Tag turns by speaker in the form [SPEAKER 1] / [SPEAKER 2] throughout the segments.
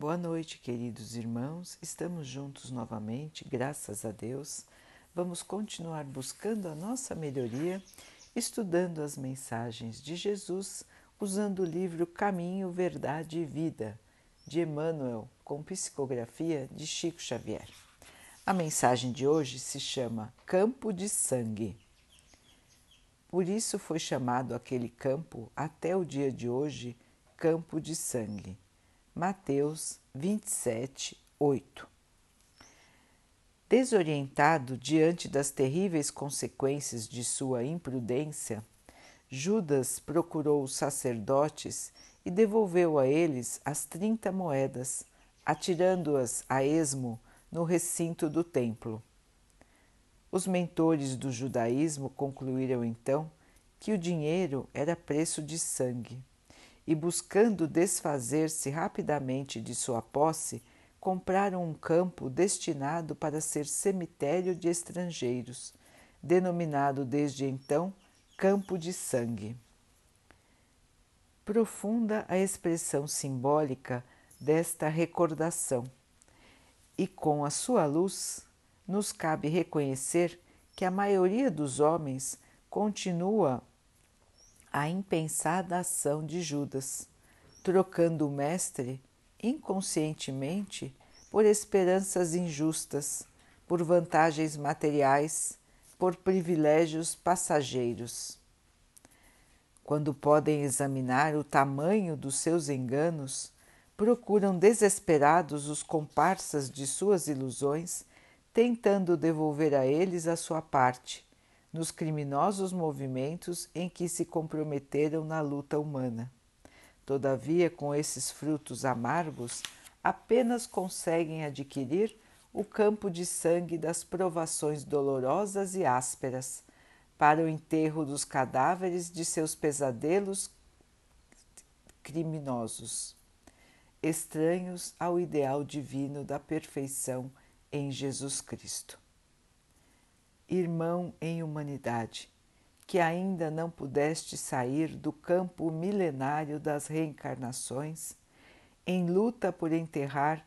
[SPEAKER 1] Boa noite, queridos irmãos. Estamos juntos novamente, graças a Deus. Vamos continuar buscando a nossa melhoria, estudando as mensagens de Jesus, usando o livro Caminho, Verdade e Vida, de Emmanuel, com psicografia de Chico Xavier. A mensagem de hoje se chama Campo de Sangue. Por isso foi chamado aquele campo, até o dia de hoje, Campo de Sangue Mateus 27, 8. Desorientado diante das terríveis consequências de sua imprudência, Judas procurou os sacerdotes e devolveu a eles as trinta moedas, atirando-as a esmo no recinto do templo. Os mentores do judaísmo concluíram então que o dinheiro era preço de sangue e, buscando desfazer-se rapidamente de sua posse, compraram um campo destinado para ser cemitério de estrangeiros, denominado desde então Campo de Sangue. Profunda a expressão simbólica desta recordação, e com a sua luz nos cabe reconhecer que a maioria dos homens continua a impensada ação de Judas, trocando o Mestre inconscientemente por esperanças injustas, por vantagens materiais, por privilégios passageiros. Quando podem examinar o tamanho dos seus enganos, procuram desesperados os comparsas de suas ilusões, tentando devolver a eles a sua parte, nos criminosos movimentos em que se comprometeram na luta humana. Todavia, com esses frutos amargos, apenas conseguem adquirir o campo de sangue das provações dolorosas e ásperas, para o enterro dos cadáveres de seus pesadelos criminosos, estranhos ao ideal divino da perfeição em Jesus Cristo irmão em humanidade, que ainda não pudeste sair do campo milenário das reencarnações, em luta por enterrar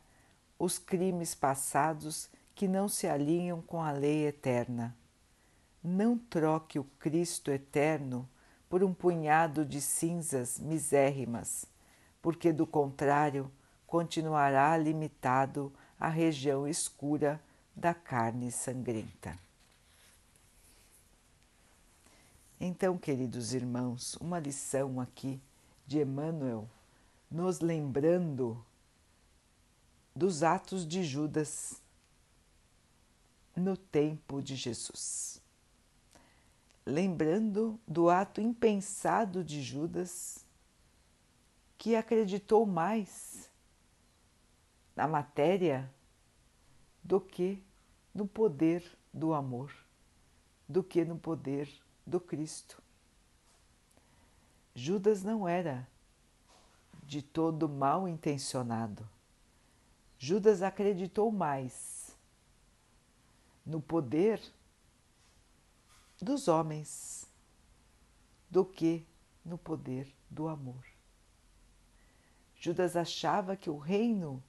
[SPEAKER 1] os crimes passados que não se alinham com a lei eterna. Não troque o Cristo eterno por um punhado de cinzas misérrimas, porque do contrário continuará limitado à região escura da carne sangrenta. Então, queridos irmãos, uma lição aqui de Emmanuel, nos lembrando dos atos de Judas no tempo de Jesus. Lembrando do ato impensado de Judas, que acreditou mais na matéria do que no poder do amor, do que no poder do Cristo. Judas não era de todo mal intencionado. Judas acreditou mais no poder dos homens do que no poder do amor. Judas achava que o reino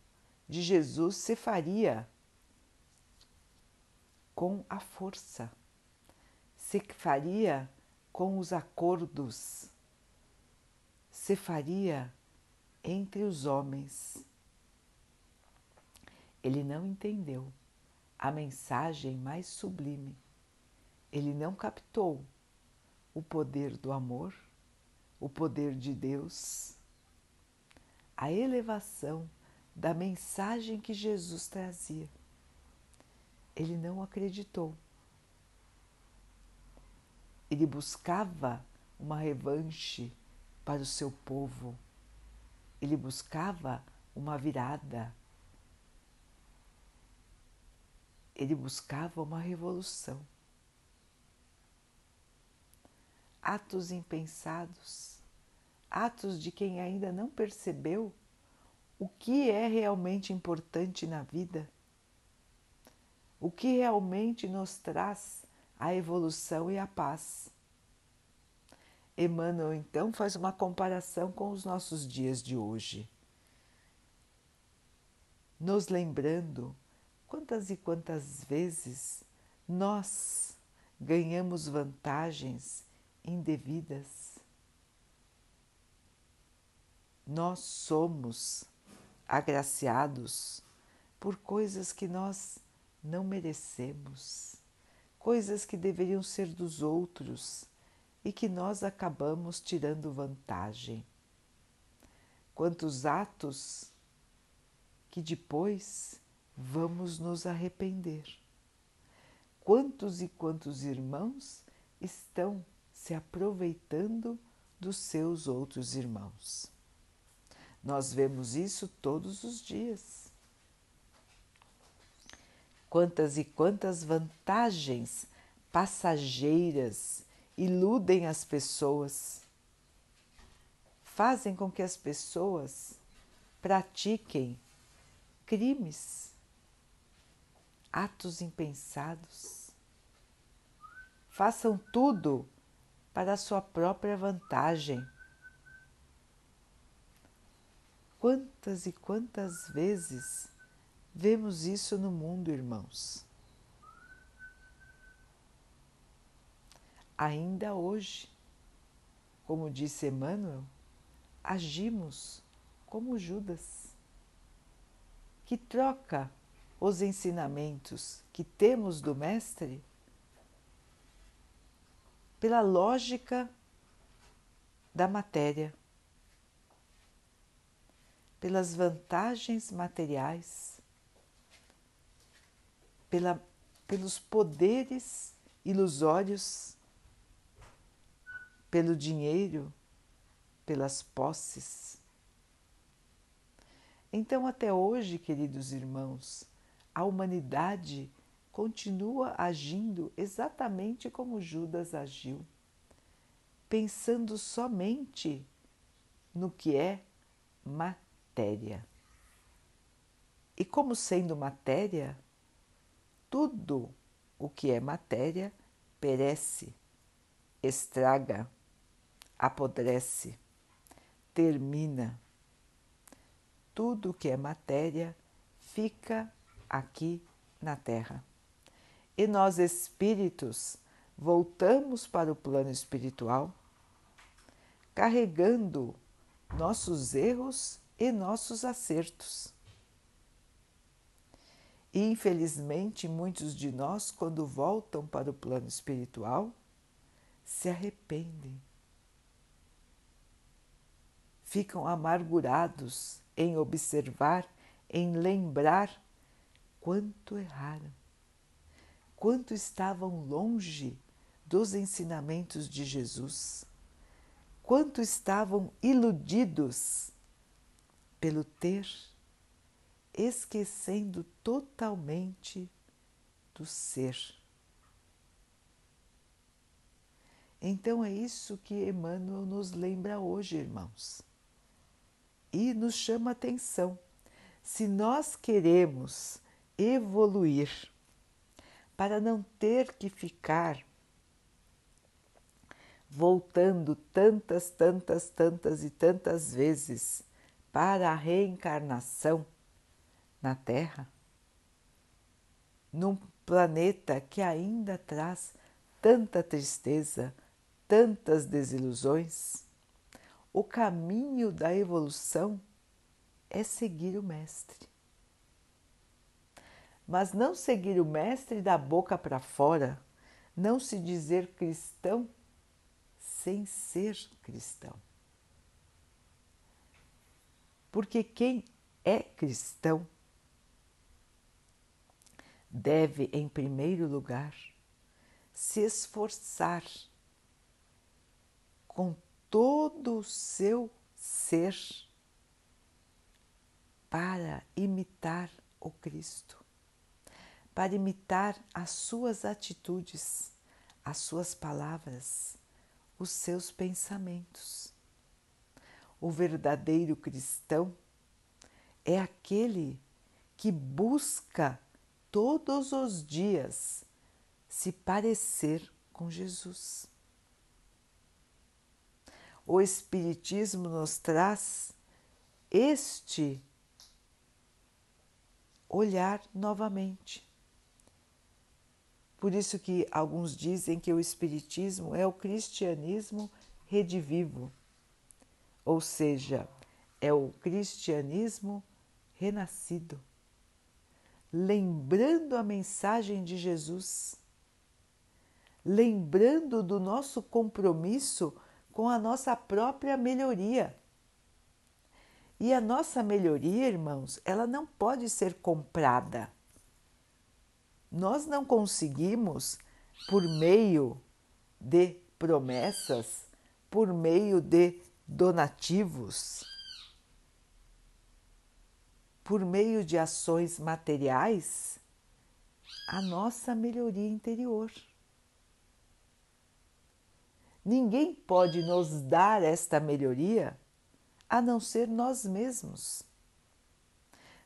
[SPEAKER 1] de Jesus se faria com a força se faria com os acordos, se faria entre os homens. Ele não entendeu a mensagem mais sublime. Ele não captou o poder do amor, o poder de Deus, a elevação da mensagem que Jesus trazia. Ele não acreditou ele buscava uma revanche para o seu povo, ele buscava uma virada, ele buscava uma revolução. Atos impensados, atos de quem ainda não percebeu o que é realmente importante na vida, o que realmente nos traz a evolução e a paz. Emmanuel então faz uma comparação com os nossos dias de hoje. nos lembrando quantas e quantas vezes nós ganhamos vantagens indevidas. Nós somos agraciados por coisas que nós não merecemos, coisas que deveriam ser dos outros e que nós acabamos tirando vantagem. Quantos atos que depois vamos nos arrepender. Quantos e quantos irmãos estão se aproveitando dos seus outros irmãos? Nós vemos isso todos os dias. Quantas e quantas vantagens passageiras iludem as pessoas, fazem com que as pessoas pratiquem crimes, atos impensados. Façam tudo para a sua própria vantagem. Quantas e quantas vezes vemos isso no mundo, irmãos? Ainda hoje, como disse Emmanuel, agimos como Judas que troca os ensinamentos que temos do Mestre pela lógica da matéria, pelas vantagens materiais, pela, pelos poderes ilusórios, pelo dinheiro, pelas posses. Então, até hoje, queridos irmãos, a humanidade continua agindo exatamente como Judas agiu, pensando somente no que é matéria. E como sendo matéria, tudo o que é matéria perece, estraga, apodrece, termina tudo que é matéria fica aqui na Terra. E nós espíritos voltamos para o plano espiritual carregando nossos erros e nossos acertos. E infelizmente muitos de nós, quando voltam para o plano espiritual, se arrependem, ficam amargurados em observar, em lembrar quanto erraram, quanto estavam longe dos ensinamentos de Jesus, quanto estavam iludidos pelo ter, esquecendo totalmente do ser. Então é isso que Emmanuel nos lembra hoje, irmãos e nos chama atenção. Se nós queremos evoluir para não ter que ficar voltando tantas, tantas, tantas e tantas vezes para a reencarnação na Terra, num planeta que ainda traz tanta tristeza, tantas desilusões o caminho da evolução é seguir o Mestre. Mas não seguir o Mestre da boca para fora, não se dizer cristão sem ser cristão. Porque quem é cristão deve, em primeiro lugar, se esforçar com todo o seu ser para imitar o Cristo, para imitar as suas atitudes, as suas palavras, os seus pensamentos. O verdadeiro cristão é aquele que busca todos os dias se parecer com Jesus o Espiritismo nos traz este olhar novamente. Por isso que alguns dizem que o espiritismo é o cristianismo redivivo, ou seja, é o cristianismo renascido, lembrando a mensagem de Jesus, lembrando do nosso compromisso com a nossa própria melhoria. E a nossa melhoria, irmãos, ela não pode ser comprada. Nós não conseguimos, por meio de promessas, por meio de donativos, por meio de ações materiais, a nossa melhoria interior. Ninguém pode nos dar esta melhoria a não ser nós mesmos.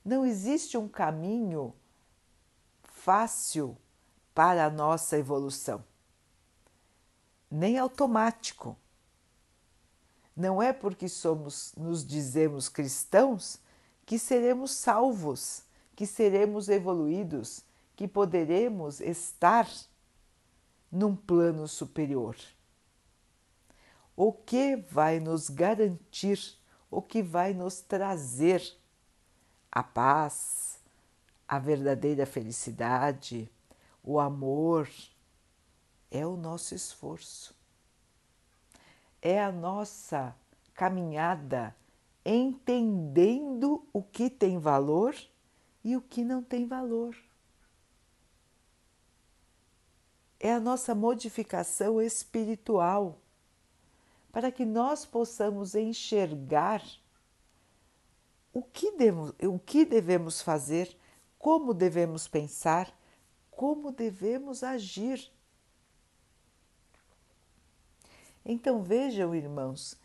[SPEAKER 1] Não existe um caminho fácil para a nossa evolução, nem automático. Não é porque somos, nos dizemos cristãos que seremos salvos, que seremos evoluídos, que poderemos estar num plano superior. O que vai nos garantir, o que vai nos trazer a paz, a verdadeira felicidade, o amor, é o nosso esforço, é a nossa caminhada entendendo o que tem valor e o que não tem valor. É a nossa modificação espiritual para que nós possamos enxergar o que, devemos, o que devemos fazer, como devemos pensar, como devemos agir. Então vejam, irmãos,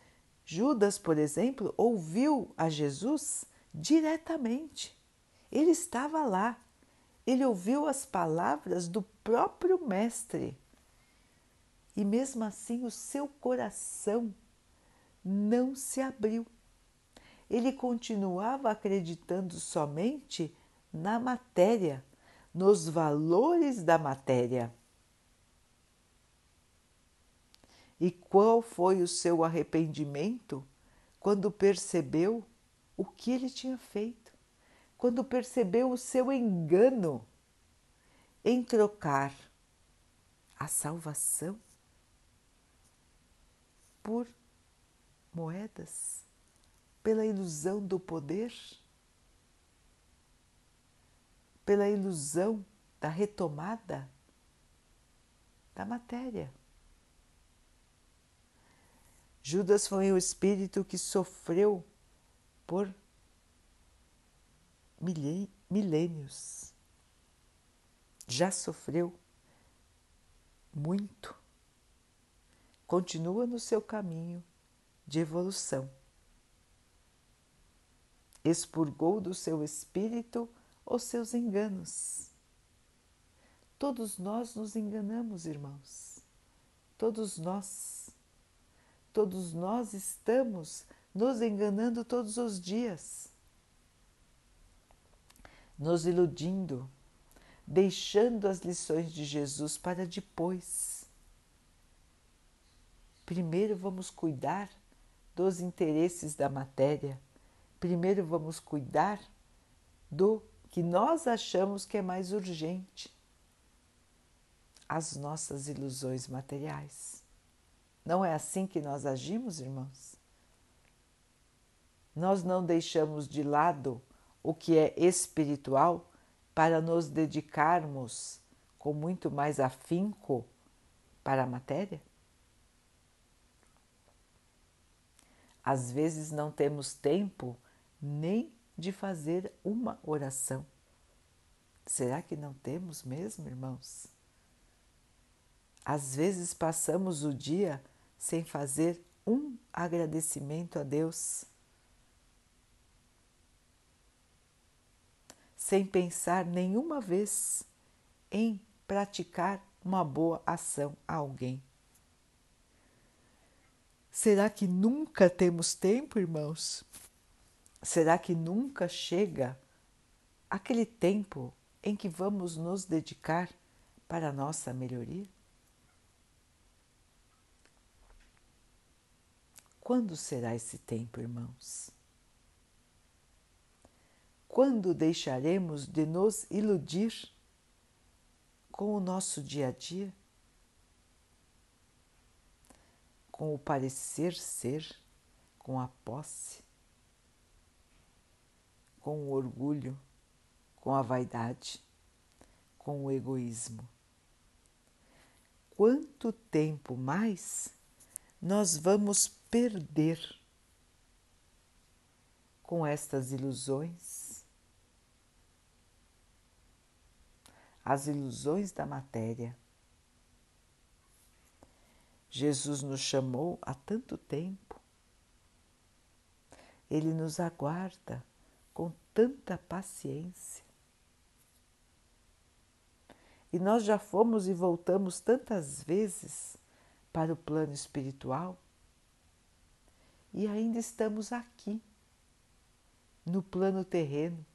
[SPEAKER 1] Judas, por exemplo, ouviu a Jesus diretamente. Ele estava lá. Ele ouviu as palavras do próprio Mestre. E mesmo assim, o seu coração não se abriu. Ele continuava acreditando somente na matéria, nos valores da matéria. E qual foi o seu arrependimento quando percebeu o que ele tinha feito? Quando percebeu o seu engano em trocar a salvação por moedas, pela ilusão do poder, pela ilusão da retomada da matéria. Judas foi o espírito que sofreu por milênios. Já sofreu muito. Continua no seu caminho de evolução. Expurgou do seu espírito os seus enganos. Todos nós nos enganamos, irmãos. Todos nós Todos nós estamos nos enganando todos os dias, nos iludindo, deixando as lições de Jesus para depois. Primeiro vamos cuidar dos interesses da matéria, primeiro vamos cuidar do que nós achamos que é mais urgente, as nossas ilusões materiais. Não é assim que nós agimos, irmãos? Nós não deixamos de lado o que é espiritual para nos dedicarmos com muito mais afinco para a matéria? Às vezes não temos tempo nem de fazer uma oração. Será que não temos mesmo, irmãos? Às vezes passamos o dia sem fazer um agradecimento a Deus, sem pensar nenhuma vez em praticar uma boa ação a alguém. Será que nunca temos tempo, irmãos? Será que nunca chega aquele tempo em que vamos nos dedicar para a nossa melhoria? Quando será esse tempo, irmãos? Quando deixaremos de nos iludir com o nosso dia a dia? Com o parecer ser, com a posse, com o orgulho, com a vaidade, com o egoísmo. Quanto tempo mais nós vamos perder com estas ilusões, as ilusões da matéria. Jesus nos chamou há tanto tempo, ele nos aguarda com tanta paciência. E nós já fomos e voltamos tantas vezes para o plano espiritual e ainda estamos aqui, no plano terreno.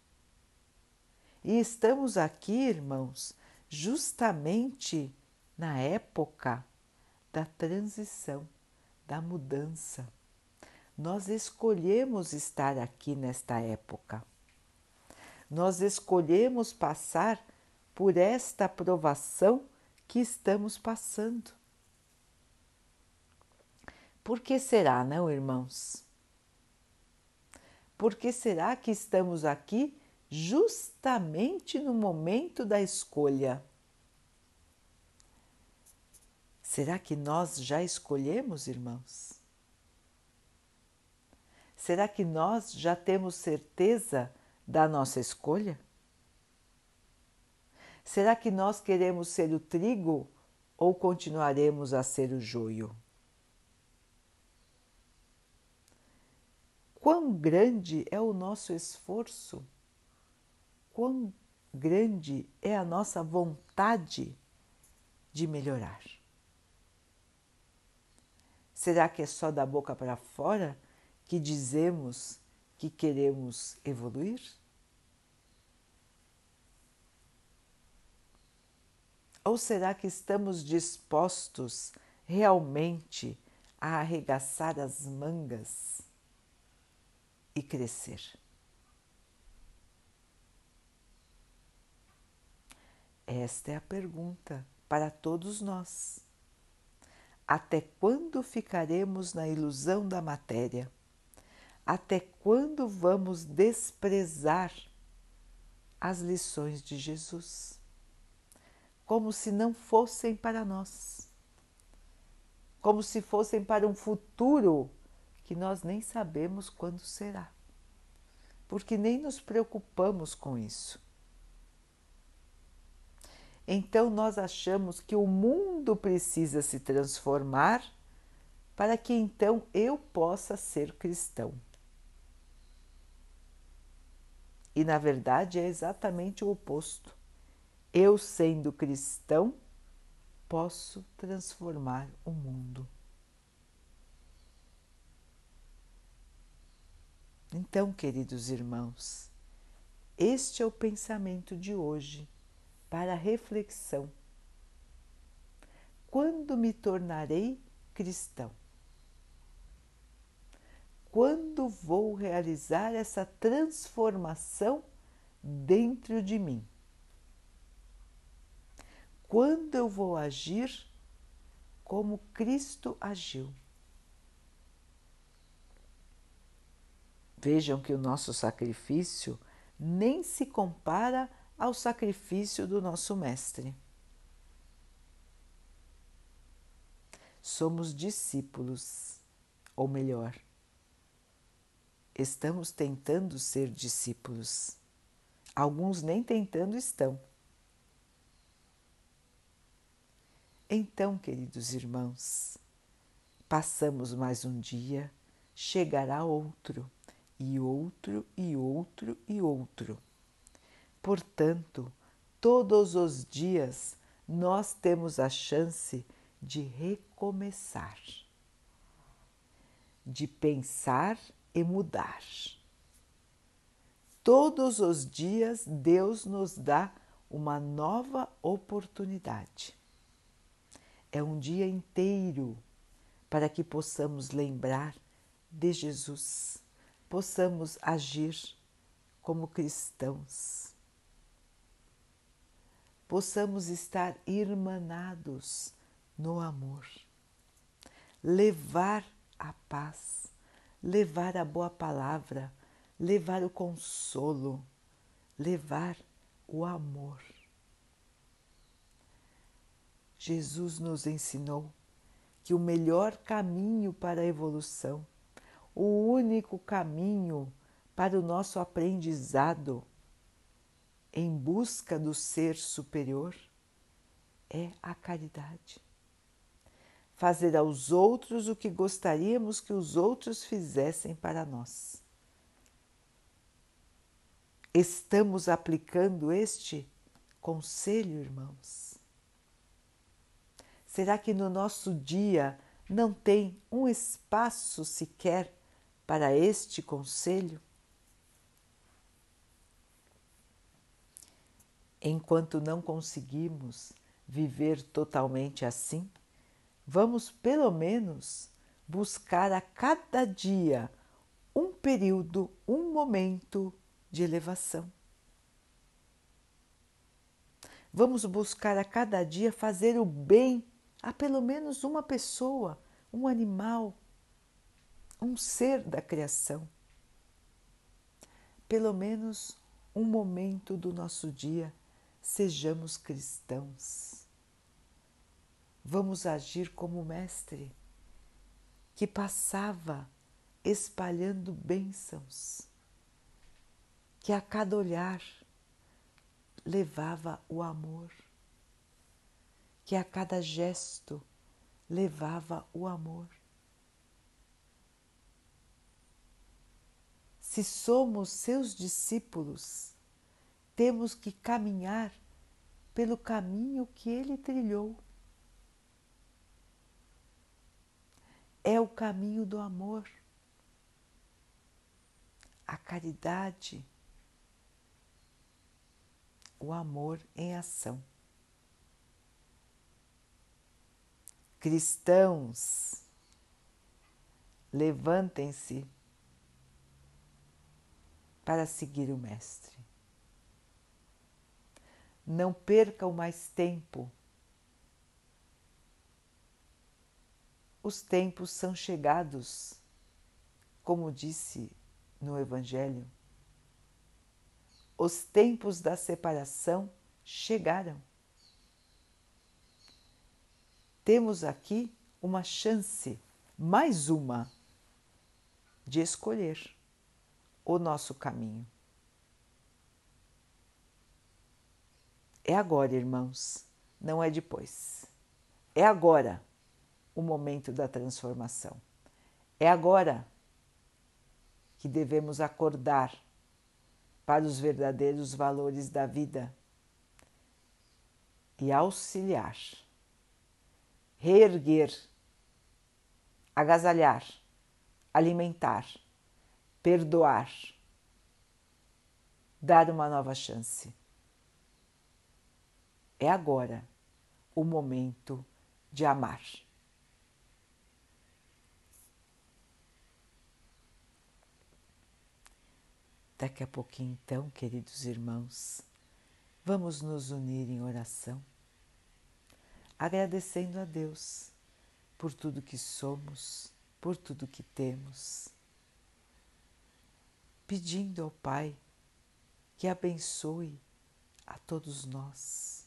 [SPEAKER 1] E estamos aqui, irmãos, justamente na época da transição, da mudança. Nós escolhemos estar aqui nesta época. Nós escolhemos passar por esta provação que estamos passando. Por que será, não, irmãos? Por que será que estamos aqui justamente no momento da escolha? Será que nós já escolhemos, irmãos? Será que nós já temos certeza da nossa escolha? Será que nós queremos ser o trigo ou continuaremos a ser o joio? Quão grande é o nosso esforço, quão grande é a nossa vontade de melhorar. Será que é só da boca para fora que dizemos que queremos evoluir? Ou será que estamos dispostos realmente a arregaçar as mangas e crescer. Esta é a pergunta para todos nós. Até quando ficaremos na ilusão da matéria? Até quando vamos desprezar as lições de Jesus? Como se não fossem para nós, como se fossem para um futuro que nós nem sabemos quando será, porque nem nos preocupamos com isso. Então nós achamos que o mundo precisa se transformar para que então eu possa ser cristão. E na verdade é exatamente o oposto. Eu, sendo cristão, posso transformar o mundo. Então, queridos irmãos, este é o pensamento de hoje para reflexão. Quando me tornarei cristão? Quando vou realizar essa transformação dentro de mim? Quando eu vou agir como Cristo agiu? Vejam que o nosso sacrifício nem se compara ao sacrifício do nosso Mestre. Somos discípulos, ou melhor, estamos tentando ser discípulos. Alguns nem tentando estão. Então, queridos irmãos, passamos mais um dia, chegará outro e outro, e outro, e outro. Portanto, todos os dias nós temos a chance de recomeçar, de pensar e mudar. todos os dias Deus nos dá uma nova oportunidade. É um dia inteiro para que possamos lembrar de Jesus, possamos agir como cristãos, possamos estar irmanados no amor, levar a paz, levar a boa palavra, levar o consolo, levar o amor. Jesus nos ensinou que o melhor caminho para a evolução, o único caminho para o nosso aprendizado em busca do ser superior é a caridade. Fazer aos outros o que gostaríamos que os outros fizessem para nós. Estamos aplicando este conselho, irmãos? Será que no nosso dia não tem um espaço sequer para este conselho? Enquanto não conseguimos viver totalmente assim, vamos pelo menos buscar a cada dia um período, um momento de elevação. Vamos buscar a cada dia fazer o bem a pelo menos uma pessoa, um animal, um ser da criação. Pelo menos um momento do nosso dia, sejamos cristãos. Vamos agir como o Mestre, que passava espalhando bênçãos que a cada olhar levava o amor, que a cada gesto levava o amor. Se somos seus discípulos, temos que caminhar pelo caminho que ele trilhou. É o caminho do amor, a caridade o amor em ação. Cristãos, levantem-se para seguir o Mestre. Não percam mais tempo. Os tempos são chegados, como disse no Evangelho os tempos da separação chegaram. Temos aqui uma chance, mais uma, de escolher o nosso caminho. É agora, irmãos, não é depois. É agora o momento da transformação. É agora que devemos acordar para os verdadeiros valores da vida e auxiliar, reerguer, agasalhar, alimentar, perdoar, dar uma nova chance. É agora o momento de amar. Daqui a pouquinho, então, queridos irmãos, vamos nos unir em oração, agradecendo a Deus por tudo que somos, por tudo que temos, pedindo ao Pai que abençoe a todos nós,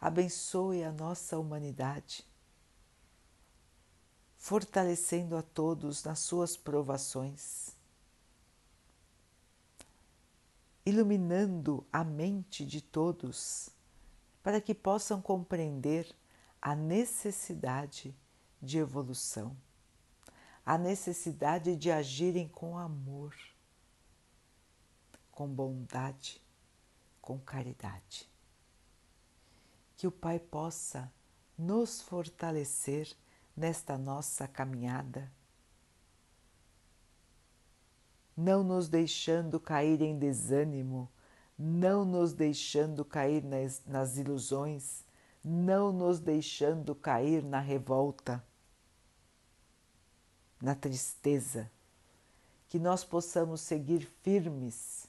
[SPEAKER 1] abençoe a nossa humanidade, fortalecendo a todos nas suas provações iluminando a mente de todos para que possam compreender a necessidade de evolução, a necessidade de agirem com amor, com bondade, com caridade. Que o Pai possa nos fortalecer nesta nossa caminhada não nos deixando cair em desânimo, não nos deixando cair nas, nas ilusões, não nos deixando cair na revolta, na tristeza, que nós possamos seguir firmes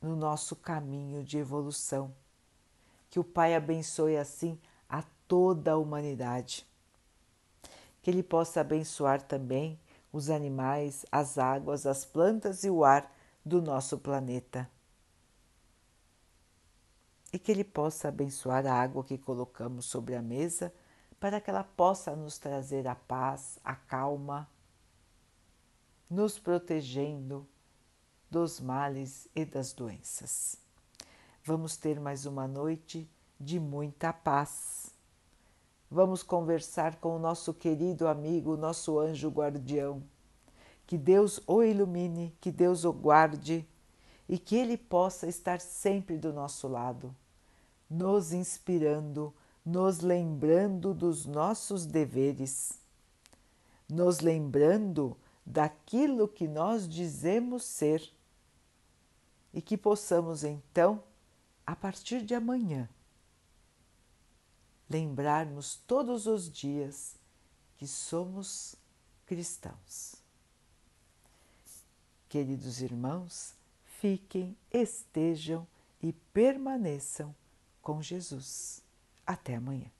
[SPEAKER 1] no nosso caminho de evolução. Que o Pai abençoe assim a toda a humanidade. Que Ele possa abençoar também os animais, as águas, as plantas e o ar do nosso planeta. E que Ele possa abençoar a água que colocamos sobre a mesa para que ela possa nos trazer a paz, a calma, nos protegendo dos males e das doenças. Vamos ter mais uma noite de muita paz. Vamos conversar com o nosso querido amigo, nosso anjo guardião. Que Deus o ilumine, que Deus o guarde e que ele possa estar sempre do nosso lado, nos inspirando, nos lembrando dos nossos deveres, nos lembrando daquilo que nós dizemos ser e que possamos então, a partir de amanhã, lembrarmos todos os dias que somos cristãos. Queridos irmãos, fiquem, estejam e permaneçam com Jesus. Até amanhã.